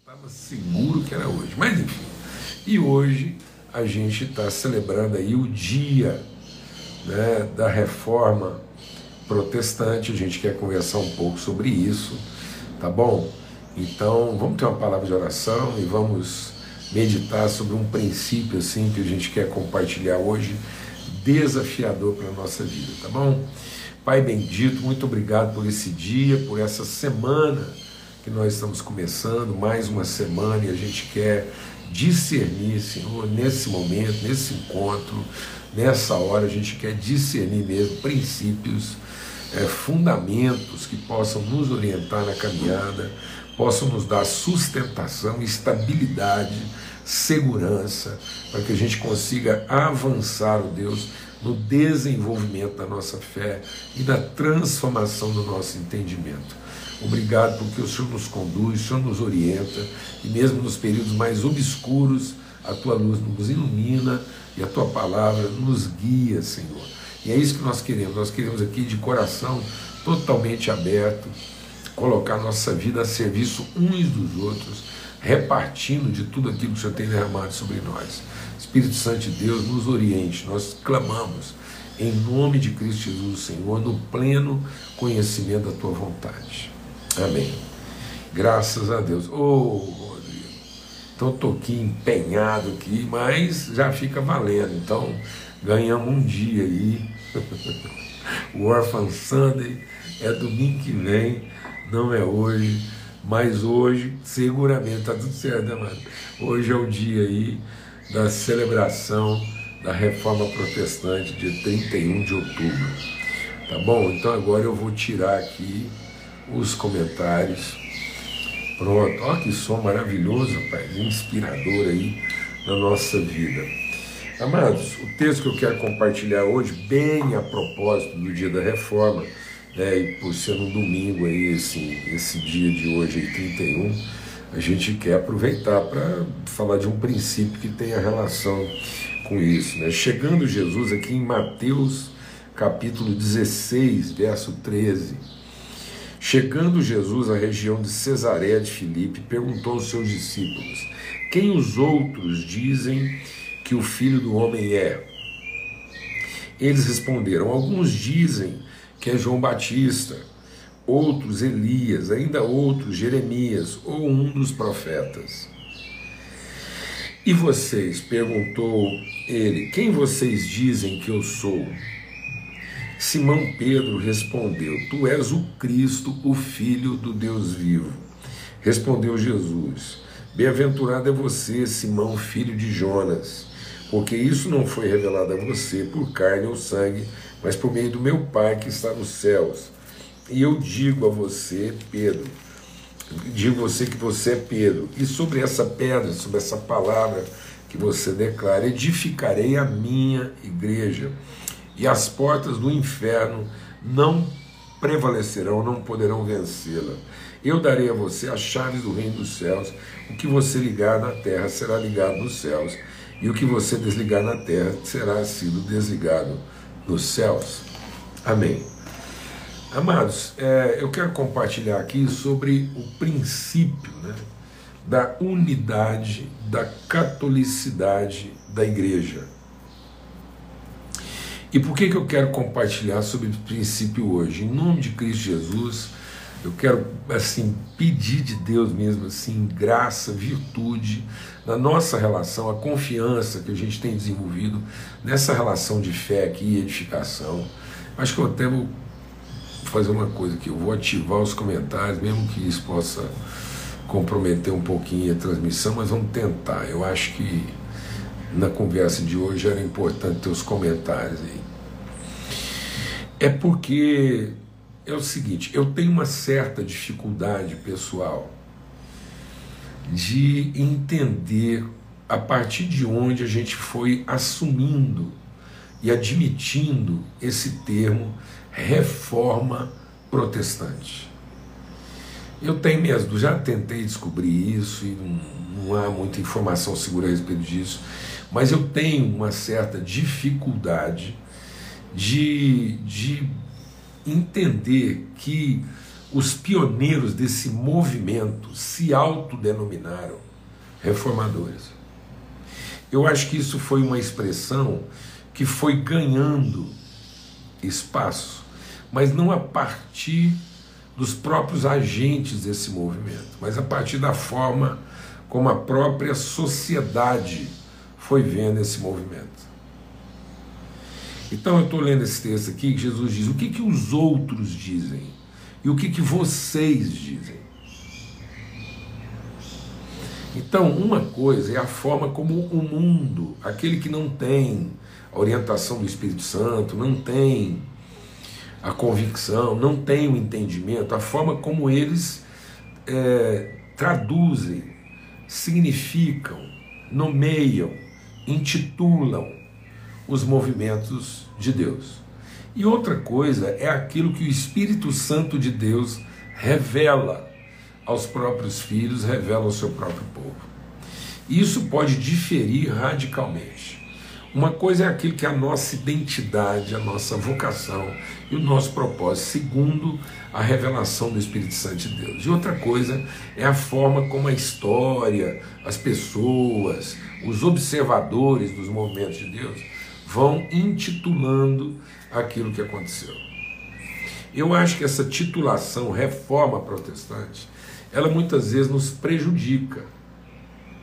estava seguro que era hoje, mas enfim. E hoje a gente está celebrando aí o dia né, da reforma protestante. A gente quer conversar um pouco sobre isso, tá bom? Então vamos ter uma palavra de oração e vamos meditar sobre um princípio assim que a gente quer compartilhar hoje, desafiador para a nossa vida, tá bom? Pai bendito, muito obrigado por esse dia, por essa semana que nós estamos começando, mais uma semana, e a gente quer discernir, Senhor, nesse momento, nesse encontro, nessa hora, a gente quer discernir mesmo princípios, é, fundamentos que possam nos orientar na caminhada, possam nos dar sustentação, estabilidade, segurança, para que a gente consiga avançar, o Deus, no desenvolvimento da nossa fé e na transformação do nosso entendimento. Obrigado porque o Senhor nos conduz, o Senhor nos orienta e mesmo nos períodos mais obscuros, a tua luz nos ilumina e a tua palavra nos guia, Senhor. E é isso que nós queremos. Nós queremos aqui de coração totalmente aberto colocar nossa vida a serviço uns dos outros, repartindo de tudo aquilo que o Senhor tem derramado sobre nós. Espírito Santo de Deus, nos oriente, nós clamamos em nome de Cristo Jesus, Senhor, no pleno conhecimento da tua vontade. Amém. Graças a Deus. Ô, oh, Rodrigo, então estou aqui empenhado aqui, mas já fica valendo. Então, ganhamos um dia aí. o Orphan Sunday é domingo que vem, não é hoje, mas hoje, seguramente, está tudo certo, né, mano? Hoje é o dia aí da celebração da reforma protestante, dia 31 de outubro. Tá bom? Então agora eu vou tirar aqui os comentários. Pronto, olha que som maravilhoso, rapaz, inspirador aí na nossa vida. Amados, o texto que eu quero compartilhar hoje, bem a propósito do dia da reforma, né, e por ser um domingo aí, esse, esse dia de hoje, aí, 31, a gente quer aproveitar para falar de um princípio que tem a relação com isso. Né? Chegando Jesus aqui em Mateus capítulo 16, verso 13. Chegando Jesus à região de Cesareia de Filipe, perguntou aos seus discípulos: Quem os outros dizem que o filho do homem é? Eles responderam: Alguns dizem que é João Batista outros Elias, ainda outros Jeremias ou um dos profetas. E vocês, perguntou ele, quem vocês dizem que eu sou? Simão Pedro respondeu: Tu és o Cristo, o Filho do Deus vivo. Respondeu Jesus: Bem-aventurado é você, Simão, filho de Jonas, porque isso não foi revelado a você por carne ou sangue, mas por meio do meu Pai que está nos céus. E eu digo a você, Pedro, digo a você que você é Pedro, e sobre essa pedra, sobre essa palavra que você declara, edificarei a minha igreja, e as portas do inferno não prevalecerão, não poderão vencê-la. Eu darei a você as chaves do reino dos céus. O que você ligar na terra será ligado nos céus, e o que você desligar na terra será sido desligado nos céus. Amém. Amados, é, eu quero compartilhar aqui sobre o princípio né, da unidade, da catolicidade da igreja. E por que, que eu quero compartilhar sobre esse princípio hoje? Em nome de Cristo Jesus, eu quero assim pedir de Deus mesmo assim graça, virtude na nossa relação, a confiança que a gente tem desenvolvido nessa relação de fé aqui e edificação. Acho que eu até vou fazer uma coisa aqui, eu vou ativar os comentários, mesmo que isso possa comprometer um pouquinho a transmissão, mas vamos tentar. Eu acho que na conversa de hoje era importante ter os comentários aí. É porque é o seguinte, eu tenho uma certa dificuldade pessoal de entender a partir de onde a gente foi assumindo e admitindo esse termo reforma protestante. Eu tenho dúvidas, já tentei descobrir isso e não, não há muita informação segura a respeito disso, mas eu tenho uma certa dificuldade de, de entender que os pioneiros desse movimento se autodenominaram reformadores. Eu acho que isso foi uma expressão que foi ganhando espaço, mas não a partir dos próprios agentes desse movimento, mas a partir da forma como a própria sociedade foi vendo esse movimento. Então eu estou lendo esse texto aqui que Jesus diz: o que, que os outros dizem e o que, que vocês dizem. Então, uma coisa é a forma como o mundo, aquele que não tem a orientação do Espírito Santo, não tem a convicção, não tem o entendimento, a forma como eles é, traduzem, significam, nomeiam, intitulam os movimentos de Deus. E outra coisa é aquilo que o Espírito Santo de Deus revela aos próprios filhos, revela ao seu próprio povo. Isso pode diferir radicalmente. Uma coisa é aquilo que é a nossa identidade, a nossa vocação e o nosso propósito, segundo a revelação do Espírito Santo de Deus. E outra coisa é a forma como a história, as pessoas, os observadores dos movimentos de Deus vão intitulando aquilo que aconteceu. Eu acho que essa titulação reforma protestante, ela muitas vezes nos prejudica,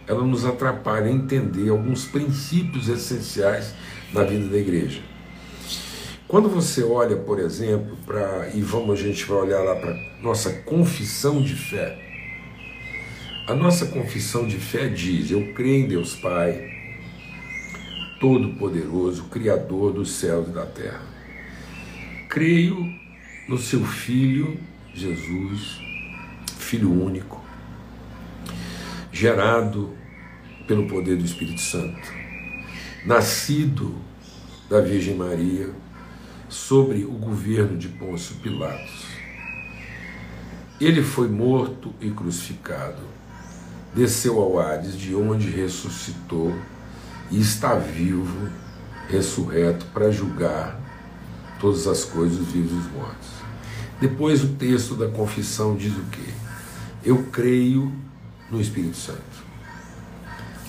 ela nos atrapalha a entender alguns princípios essenciais da vida da igreja. Quando você olha, por exemplo, para e vamos a gente vai olhar lá para nossa confissão de fé. A nossa confissão de fé diz: eu creio em Deus Pai, Todo-Poderoso, Criador dos céus e da terra. Creio no seu Filho, Jesus, Filho único, gerado pelo poder do Espírito Santo, nascido da Virgem Maria, sobre o governo de Pôncio Pilatos. Ele foi morto e crucificado, desceu ao Hades, de onde ressuscitou e está vivo, ressurreto, para julgar todas as coisas, os vivos e os mortos. Depois o texto da confissão diz o quê? Eu creio no Espírito Santo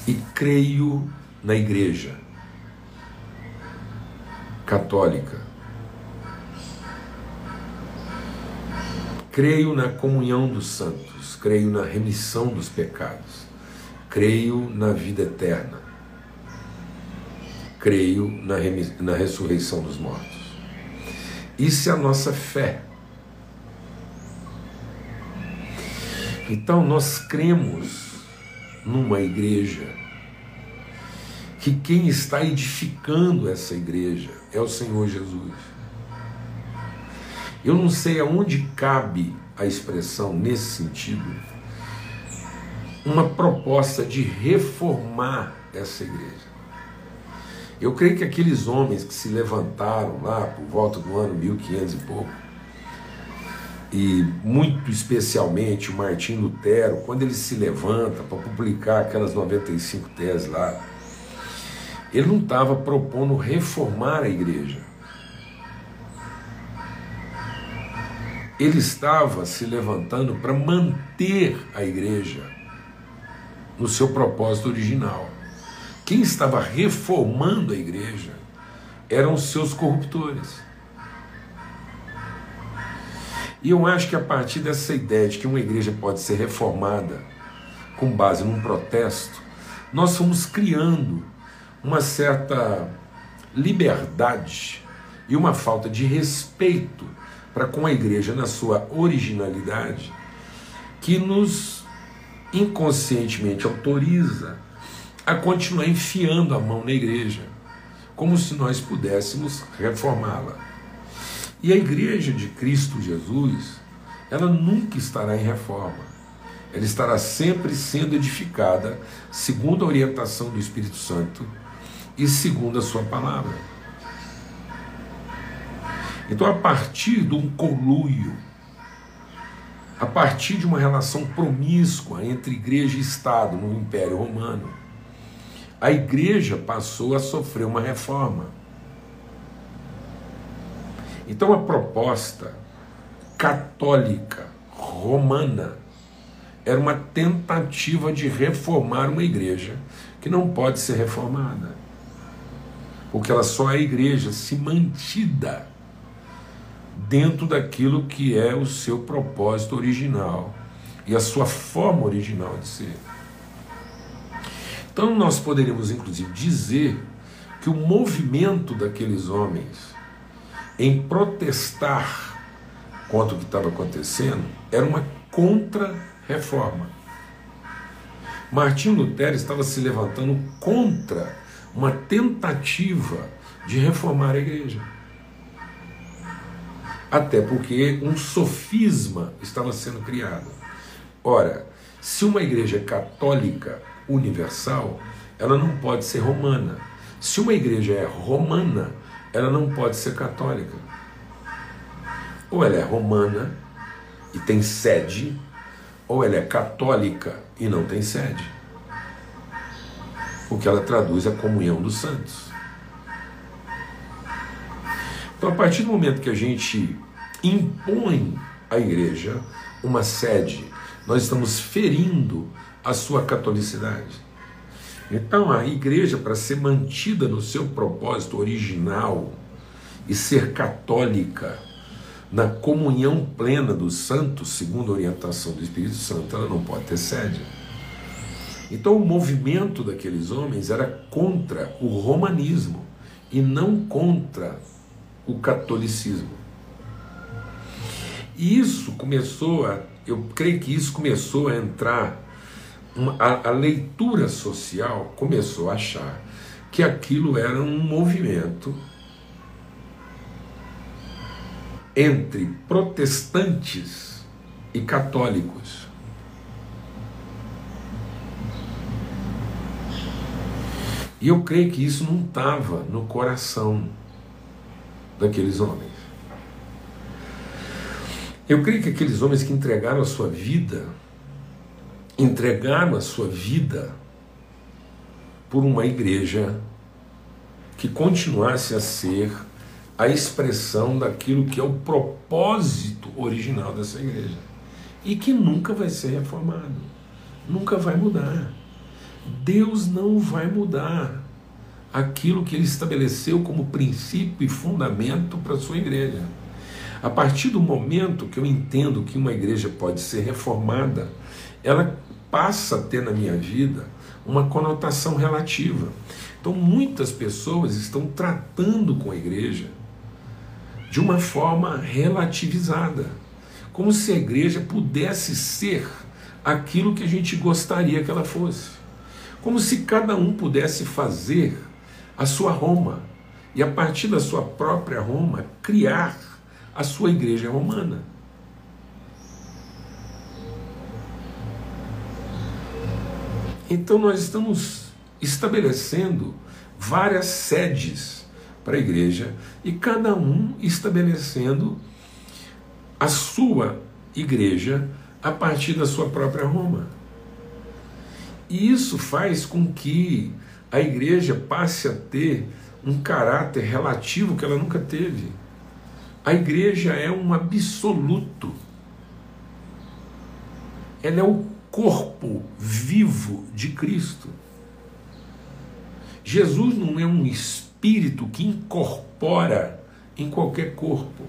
e creio na igreja católica. Creio na comunhão dos santos, creio na remissão dos pecados, creio na vida eterna creio na, na ressurreição dos mortos. Isso é a nossa fé. Então nós cremos numa igreja que quem está edificando essa igreja é o Senhor Jesus. Eu não sei aonde cabe a expressão nesse sentido, uma proposta de reformar essa igreja. Eu creio que aqueles homens que se levantaram lá por volta do ano 1500 e pouco, e muito especialmente o Martim Lutero, quando ele se levanta para publicar aquelas 95 teses lá, ele não estava propondo reformar a igreja. Ele estava se levantando para manter a igreja no seu propósito original. Quem estava reformando a igreja eram os seus corruptores. E eu acho que a partir dessa ideia de que uma igreja pode ser reformada com base num protesto, nós fomos criando uma certa liberdade e uma falta de respeito para com a igreja na sua originalidade que nos inconscientemente autoriza a continuar enfiando a mão na igreja, como se nós pudéssemos reformá-la. E a igreja de Cristo Jesus, ela nunca estará em reforma. Ela estará sempre sendo edificada segundo a orientação do Espírito Santo e segundo a sua palavra. Então, a partir de um conluio, a partir de uma relação promíscua entre igreja e Estado no Império Romano, a igreja passou a sofrer uma reforma. Então a proposta católica romana. Era uma tentativa de reformar uma igreja que não pode ser reformada. Porque ela só é igreja se mantida dentro daquilo que é o seu propósito original e a sua forma original de ser. Então nós poderíamos inclusive dizer que o movimento daqueles homens em protestar contra o que estava acontecendo era uma contra-reforma. Martinho Lutero estava se levantando contra uma tentativa de reformar a igreja. Até porque um sofisma estava sendo criado. Ora, se uma igreja católica universal, ela não pode ser romana. Se uma igreja é romana, ela não pode ser católica. Ou ela é romana e tem sede, ou ela é católica e não tem sede. O que ela traduz é a comunhão dos santos. Então, a partir do momento que a gente impõe à igreja uma sede, nós estamos ferindo a sua catolicidade. Então, a igreja, para ser mantida no seu propósito original e ser católica, na comunhão plena dos santos, segundo a orientação do Espírito Santo, ela não pode ter sede. Então, o movimento daqueles homens era contra o romanismo e não contra o catolicismo. E isso começou a, eu creio que isso começou a entrar a, a leitura social começou a achar que aquilo era um movimento entre protestantes e católicos. E eu creio que isso não estava no coração daqueles homens. Eu creio que aqueles homens que entregaram a sua vida entregaram a sua vida por uma igreja que continuasse a ser a expressão daquilo que é o propósito original dessa igreja e que nunca vai ser reformado, nunca vai mudar. Deus não vai mudar aquilo que ele estabeleceu como princípio e fundamento para a sua igreja. A partir do momento que eu entendo que uma igreja pode ser reformada, ela passa a ter na minha vida uma conotação relativa. Então, muitas pessoas estão tratando com a igreja de uma forma relativizada, como se a igreja pudesse ser aquilo que a gente gostaria que ela fosse, como se cada um pudesse fazer a sua Roma e, a partir da sua própria Roma, criar a sua igreja romana. Então nós estamos estabelecendo várias sedes para a igreja e cada um estabelecendo a sua igreja a partir da sua própria Roma. E isso faz com que a igreja passe a ter um caráter relativo que ela nunca teve. A igreja é um absoluto. Ela é o corpo vivo de Cristo. Jesus não é um espírito que incorpora em qualquer corpo.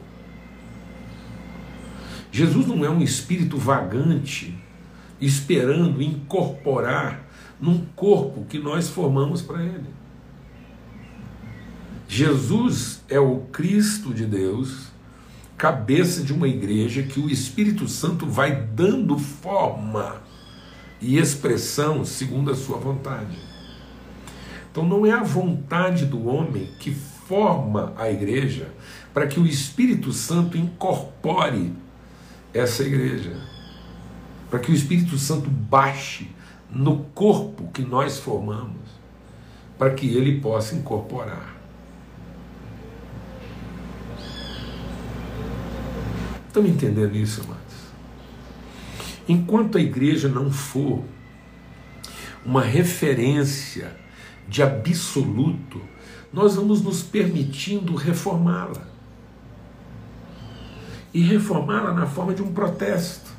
Jesus não é um espírito vagante esperando incorporar num corpo que nós formamos para Ele. Jesus é o Cristo de Deus, cabeça de uma igreja que o Espírito Santo vai dando forma e expressão segundo a sua vontade. Então não é a vontade do homem que forma a igreja para que o Espírito Santo incorpore essa igreja, para que o Espírito Santo baixe no corpo que nós formamos, para que ele possa incorporar. Estão entendendo isso, amados? Enquanto a igreja não for uma referência de absoluto, nós vamos nos permitindo reformá-la. E reformá-la na forma de um protesto,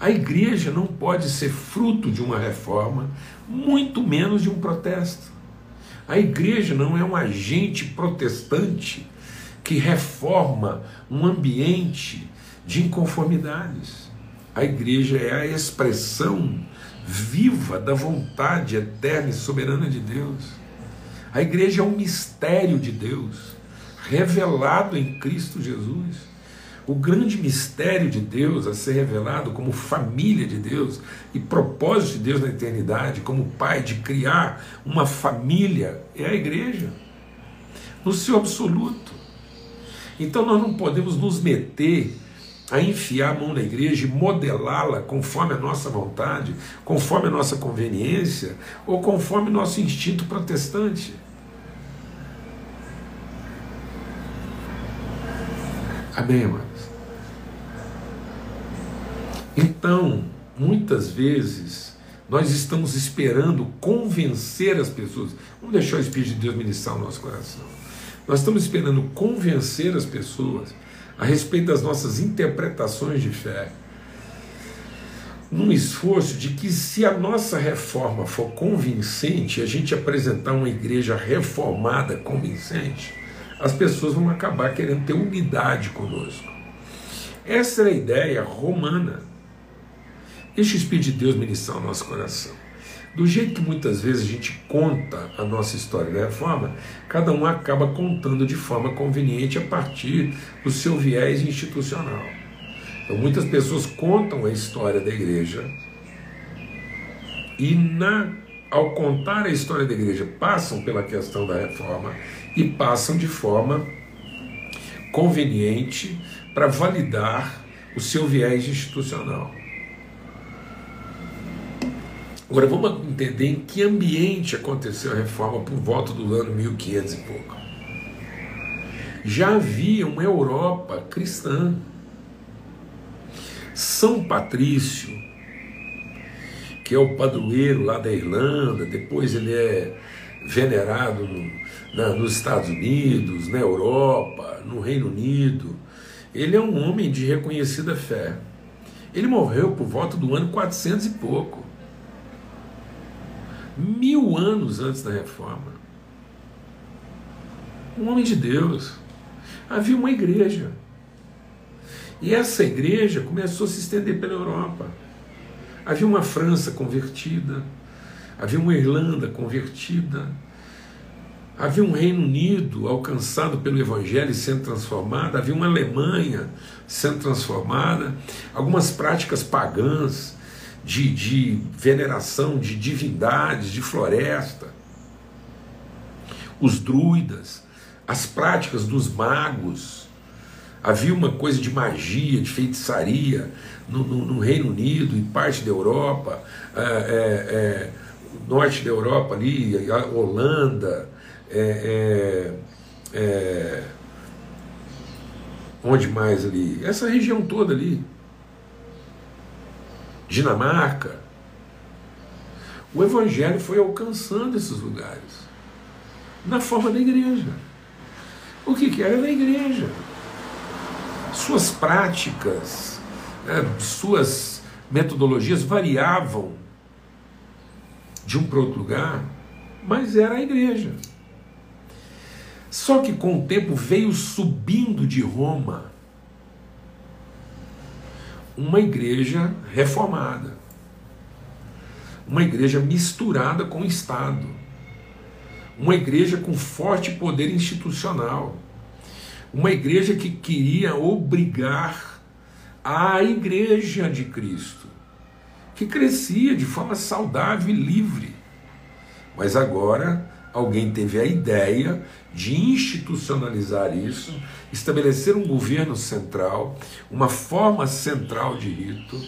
A igreja não pode ser fruto de uma reforma, muito menos de um protesto. A igreja não é um agente protestante que reforma um ambiente de inconformidades. A igreja é a expressão viva da vontade eterna e soberana de Deus. A igreja é um mistério de Deus, revelado em Cristo Jesus. O grande mistério de Deus a ser revelado como família de Deus e propósito de Deus na eternidade, como Pai, de criar uma família, é a igreja, no seu absoluto. Então nós não podemos nos meter a enfiar a mão na igreja e modelá-la conforme a nossa vontade, conforme a nossa conveniência ou conforme o nosso instinto protestante. Amém, amados? Então, muitas vezes, nós estamos esperando convencer as pessoas. Vamos deixar o Espírito de Deus ministrar o nosso coração. Nós estamos esperando convencer as pessoas a respeito das nossas interpretações de fé, num esforço de que, se a nossa reforma for convincente, a gente apresentar uma igreja reformada convincente, as pessoas vão acabar querendo ter unidade conosco. Essa é a ideia romana. Deixa o Espírito de Deus ministrar o nosso coração. Do jeito que muitas vezes a gente conta a nossa história da reforma, cada um acaba contando de forma conveniente a partir do seu viés institucional. Então, muitas pessoas contam a história da igreja e, na, ao contar a história da igreja, passam pela questão da reforma e passam de forma conveniente para validar o seu viés institucional. Agora vamos entender em que ambiente aconteceu a reforma por volta do ano 1500 e pouco. Já havia uma Europa cristã. São Patrício, que é o padroeiro lá da Irlanda, depois ele é venerado no, na, nos Estados Unidos, na Europa, no Reino Unido. Ele é um homem de reconhecida fé. Ele morreu por volta do ano 400 e pouco mil anos antes da reforma. Um homem de Deus. Havia uma igreja. E essa igreja começou a se estender pela Europa. Havia uma França convertida, havia uma Irlanda convertida, havia um Reino Unido alcançado pelo Evangelho e sendo transformado, havia uma Alemanha sendo transformada, algumas práticas pagãs de, de veneração de divindades, de floresta, os druidas, as práticas dos magos. Havia uma coisa de magia, de feitiçaria no, no, no Reino Unido e parte da Europa, é, é, é, norte da Europa ali, a Holanda, é, é, é, onde mais ali? Essa região toda ali. Dinamarca. O Evangelho foi alcançando esses lugares na forma da igreja. O que, que era da igreja? Suas práticas, né, suas metodologias variavam de um para outro lugar, mas era a igreja. Só que com o tempo veio subindo de Roma uma igreja reformada, uma igreja misturada com o Estado, uma igreja com forte poder institucional, uma igreja que queria obrigar a igreja de Cristo, que crescia de forma saudável e livre, mas agora alguém teve a ideia de institucionalizar isso, estabelecer um governo central, uma forma central de rito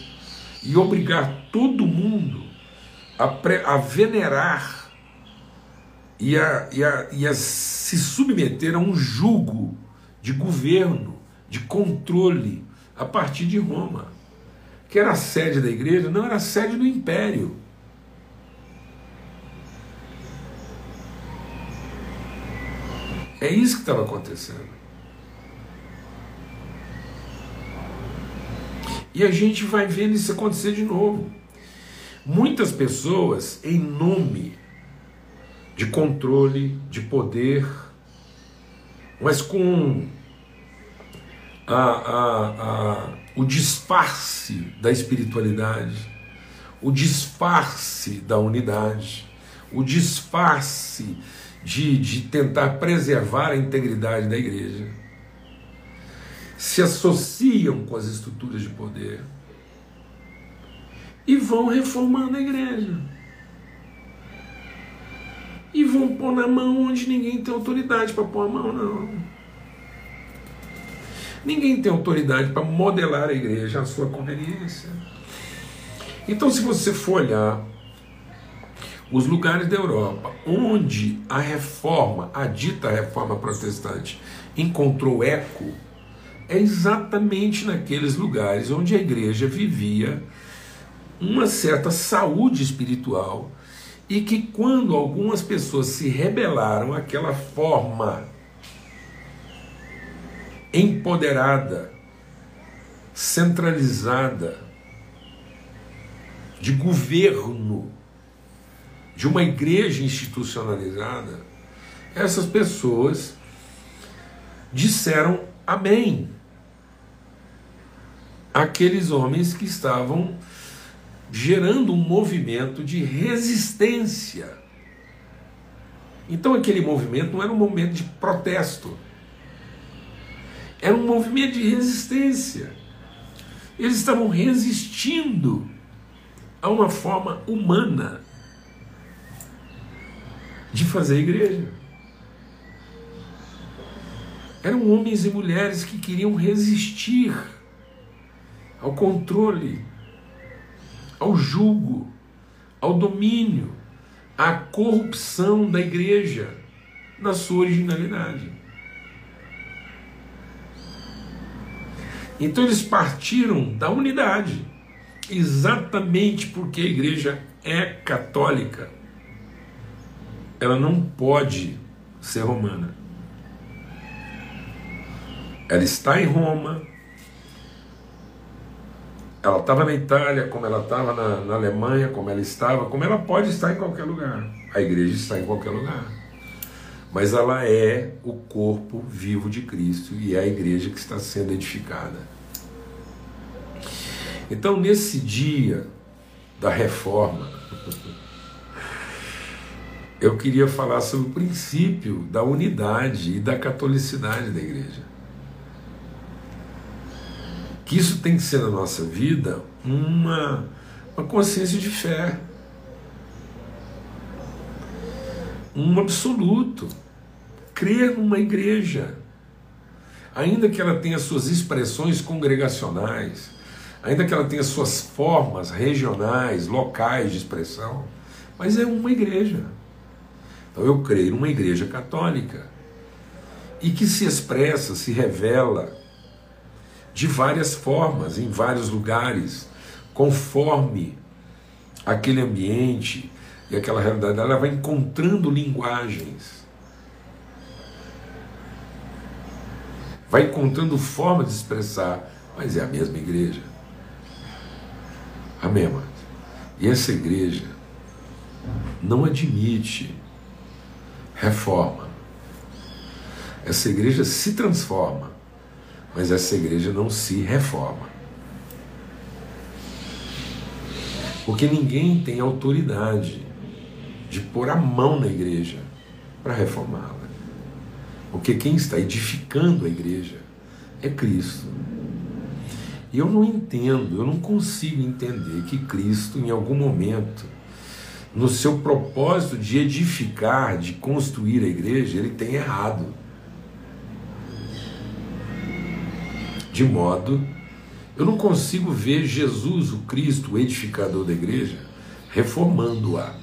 e obrigar todo mundo a, a venerar e a, e, a, e a se submeter a um jugo de governo, de controle, a partir de Roma, que era a sede da igreja, não era a sede do império. É isso que estava acontecendo. E a gente vai vendo isso acontecer de novo. Muitas pessoas, em nome de controle, de poder, mas com a, a, a, o disfarce da espiritualidade, o disfarce da unidade, o disfarce de, de tentar preservar a integridade da igreja, se associam com as estruturas de poder e vão reformando a igreja. E vão pôr na mão onde ninguém tem autoridade para pôr a mão, não. Ninguém tem autoridade para modelar a igreja à sua conveniência. Então, se você for olhar os lugares da Europa onde a reforma, a dita reforma protestante, encontrou eco, é exatamente naqueles lugares onde a igreja vivia uma certa saúde espiritual e que quando algumas pessoas se rebelaram àquela forma empoderada, centralizada, de governo, de uma igreja institucionalizada, essas pessoas disseram amém. Aqueles homens que estavam gerando um movimento de resistência. Então aquele movimento não era um movimento de protesto era um movimento de resistência. Eles estavam resistindo a uma forma humana de fazer igreja. Eram homens e mulheres que queriam resistir ao controle, ao jugo, ao domínio, à corrupção da igreja na sua originalidade. Então eles partiram da unidade, exatamente porque a igreja é católica. Ela não pode ser romana. Ela está em Roma, ela estava na Itália, como ela estava na, na, Alemanha, como ela estava, como ela pode estar em qualquer lugar. A igreja está em qualquer lugar. Mas ela é o corpo vivo de Cristo e é a igreja que está sendo edificada. Então, nesse dia da reforma, eu queria falar sobre o princípio da unidade e da catolicidade da igreja. Que isso tem que ser na nossa vida uma, uma consciência de fé. Um absoluto. Crer numa igreja. Ainda que ela tenha suas expressões congregacionais, ainda que ela tenha suas formas regionais, locais de expressão, mas é uma igreja. Então eu creio numa igreja católica e que se expressa, se revela de várias formas, em vários lugares, conforme aquele ambiente e aquela realidade, ela vai encontrando linguagens, vai encontrando formas de expressar, mas é a mesma igreja. Amém, amados? E essa igreja não admite reforma. Essa igreja se transforma, mas essa igreja não se reforma. Porque ninguém tem autoridade de pôr a mão na igreja para reformá-la. Porque quem está edificando a igreja é Cristo. E eu não entendo, eu não consigo entender que Cristo, em algum momento, no seu propósito de edificar, de construir a igreja, ele tem errado. De modo, eu não consigo ver Jesus, o Cristo, o edificador da igreja, reformando-a.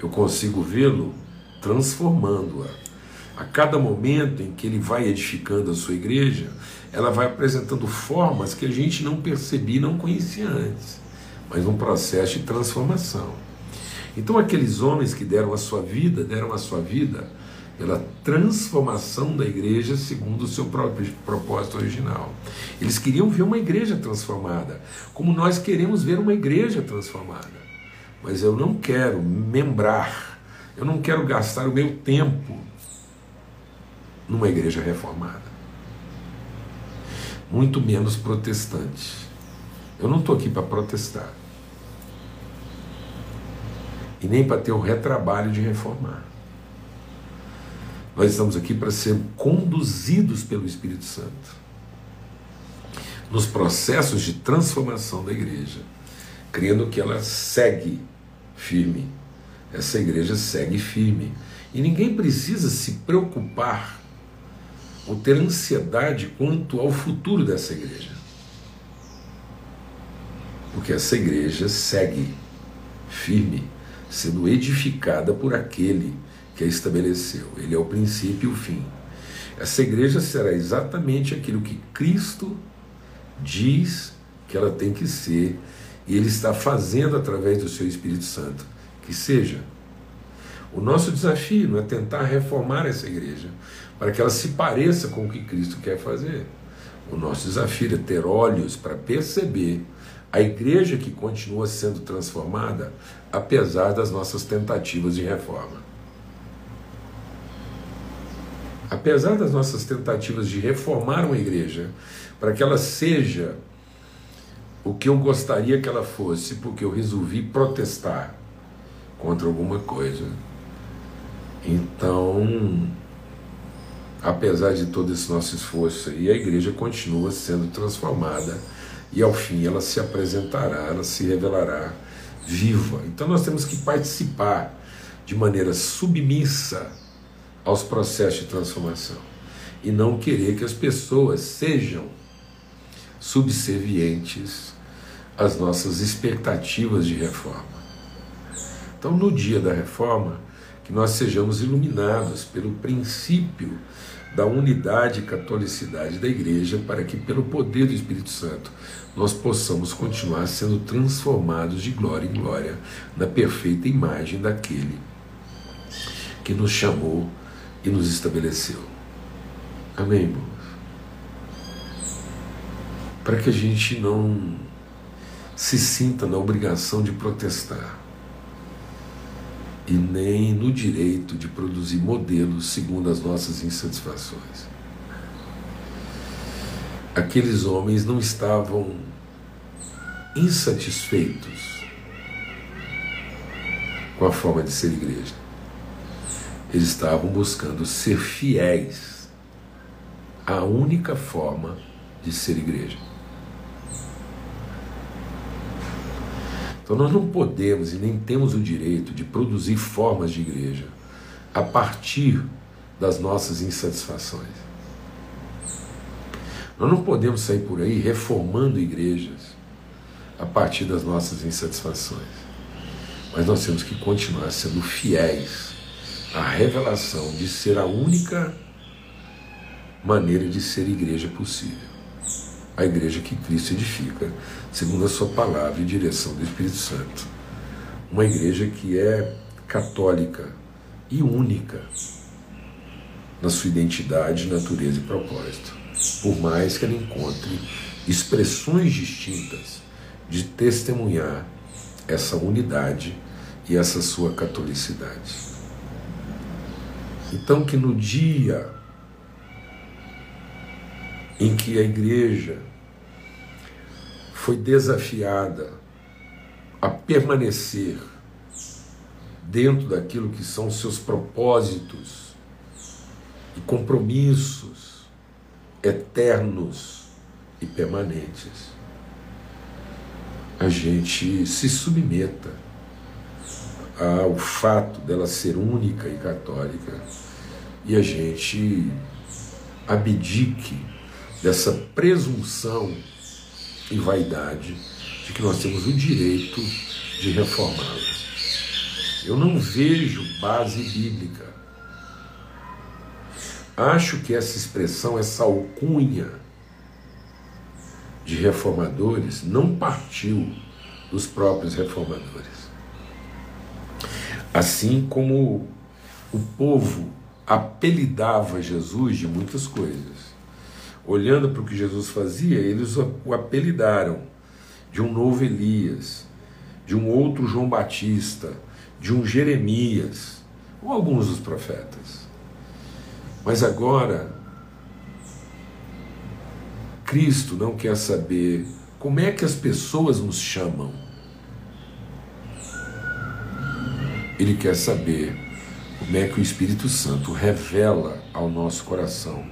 Eu consigo vê-lo transformando-a. A cada momento em que ele vai edificando a sua igreja, ela vai apresentando formas que a gente não percebia, não conhecia antes, mas um processo de transformação. Então aqueles homens que deram a sua vida, deram a sua vida pela transformação da igreja segundo o seu próprio propósito original. Eles queriam ver uma igreja transformada, como nós queremos ver uma igreja transformada. Mas eu não quero membrar, eu não quero gastar o meu tempo numa igreja reformada. Muito menos protestante. Eu não estou aqui para protestar. E nem para ter o retrabalho de reformar. Nós estamos aqui para ser conduzidos pelo Espírito Santo nos processos de transformação da igreja, crendo que ela segue firme. Essa igreja segue firme. E ninguém precisa se preocupar ou ter ansiedade quanto ao futuro dessa igreja. Porque essa igreja segue firme, sendo edificada por aquele que a estabeleceu. Ele é o princípio e o fim. Essa igreja será exatamente aquilo que Cristo diz que ela tem que ser, e Ele está fazendo através do seu Espírito Santo que seja. O nosso desafio é tentar reformar essa igreja para que ela se pareça com o que Cristo quer fazer. O nosso desafio é ter olhos para perceber a igreja que continua sendo transformada apesar das nossas tentativas de reforma. apesar das nossas tentativas de reformar uma igreja para que ela seja o que eu gostaria que ela fosse, porque eu resolvi protestar contra alguma coisa. Então, apesar de todo esse nosso esforço aí, a igreja continua sendo transformada e ao fim ela se apresentará, ela se revelará viva. Então nós temos que participar de maneira submissa aos processos de transformação e não querer que as pessoas sejam subservientes às nossas expectativas de reforma. Então, no dia da reforma, que nós sejamos iluminados pelo princípio da unidade e catolicidade da Igreja, para que, pelo poder do Espírito Santo, nós possamos continuar sendo transformados de glória em glória na perfeita imagem daquele que nos chamou e nos estabeleceu. Amém, irmãos? Para que a gente não se sinta na obrigação de protestar e nem no direito de produzir modelos segundo as nossas insatisfações. Aqueles homens não estavam insatisfeitos com a forma de ser igreja. Eles estavam buscando ser fiéis à única forma de ser igreja. Então nós não podemos e nem temos o direito de produzir formas de igreja a partir das nossas insatisfações. Nós não podemos sair por aí reformando igrejas a partir das nossas insatisfações. Mas nós temos que continuar sendo fiéis a revelação de ser a única maneira de ser igreja possível. A igreja que Cristo edifica, segundo a sua palavra e direção do Espírito Santo. Uma igreja que é católica e única na sua identidade, natureza e propósito, por mais que ela encontre expressões distintas de testemunhar essa unidade e essa sua catolicidade. Então, que no dia em que a igreja foi desafiada a permanecer dentro daquilo que são seus propósitos e compromissos eternos e permanentes, a gente se submeta ao fato dela ser única e católica e a gente abdique dessa presunção e vaidade de que nós temos o direito de reformá-la. Eu não vejo base bíblica. Acho que essa expressão, essa alcunha de reformadores, não partiu dos próprios reformadores. Assim como o povo apelidava Jesus de muitas coisas. Olhando para o que Jesus fazia, eles o apelidaram de um novo Elias, de um outro João Batista, de um Jeremias, ou alguns dos profetas. Mas agora, Cristo não quer saber como é que as pessoas nos chamam. Ele quer saber como é que o Espírito Santo revela ao nosso coração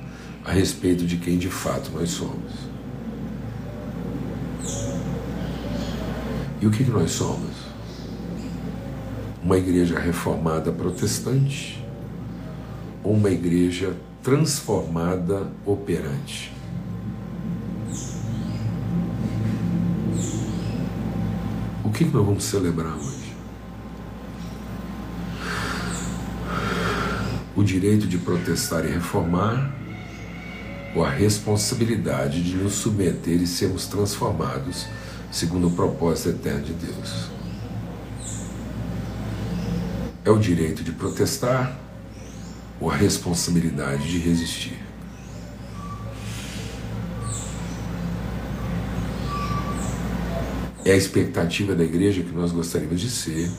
a respeito de quem de fato nós somos. E o que, que nós somos? Uma igreja reformada protestante ou uma igreja transformada operante? O que, que nós vamos celebrar hoje? o direito de protestar e reformar, ou a responsabilidade de nos submeter e sermos transformados segundo o propósito eterno de Deus. É o direito de protestar ou a responsabilidade de resistir. É a expectativa da igreja que nós gostaríamos de ser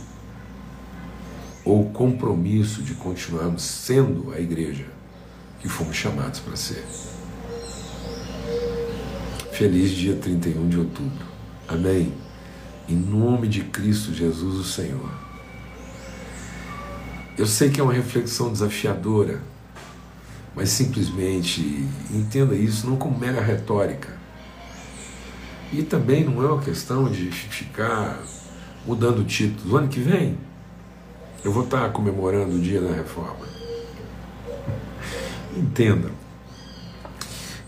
ou compromisso de continuarmos sendo a igreja que fomos chamados para ser. Feliz dia 31 de outubro. Amém. Em nome de Cristo Jesus, o Senhor. Eu sei que é uma reflexão desafiadora, mas simplesmente entenda isso não como mera retórica. E também não é uma questão de ficar mudando o título. ano que vem, eu vou estar comemorando o dia da reforma. Entenda.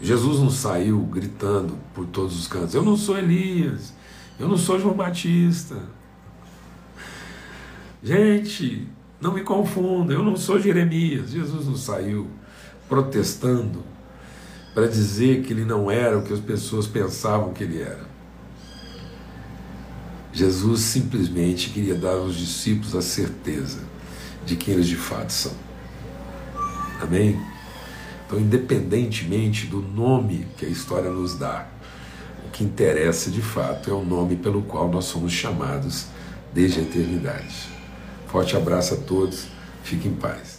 Jesus não saiu gritando por todos os cantos: Eu não sou Elias, eu não sou João Batista. Gente, não me confunda, eu não sou Jeremias. Jesus não saiu protestando para dizer que ele não era o que as pessoas pensavam que ele era. Jesus simplesmente queria dar aos discípulos a certeza de quem eles de fato são. Amém? Então, independentemente do nome que a história nos dá, o que interessa de fato é o nome pelo qual nós somos chamados desde a eternidade. Forte abraço a todos, fiquem em paz.